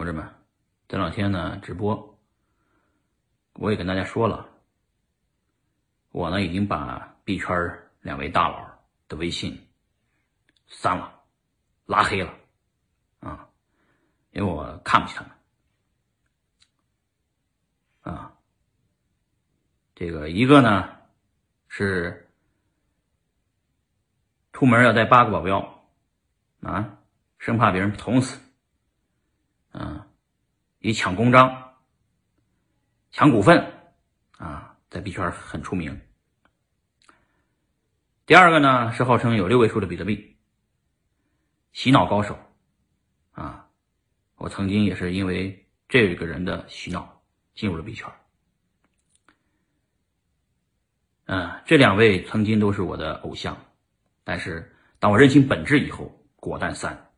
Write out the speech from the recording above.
同志们，这两天呢直播，我也跟大家说了，我呢已经把币圈两位大佬的微信删了、拉黑了，啊，因为我看不起他们，啊，这个一个呢是出门要带八个保镖，啊，生怕别人捅死。以抢公章、抢股份啊，在币圈很出名。第二个呢，是号称有六位数的比特币，洗脑高手啊。我曾经也是因为这个人的洗脑进入了币圈。嗯，这两位曾经都是我的偶像，但是当我认清本质以后，果断三。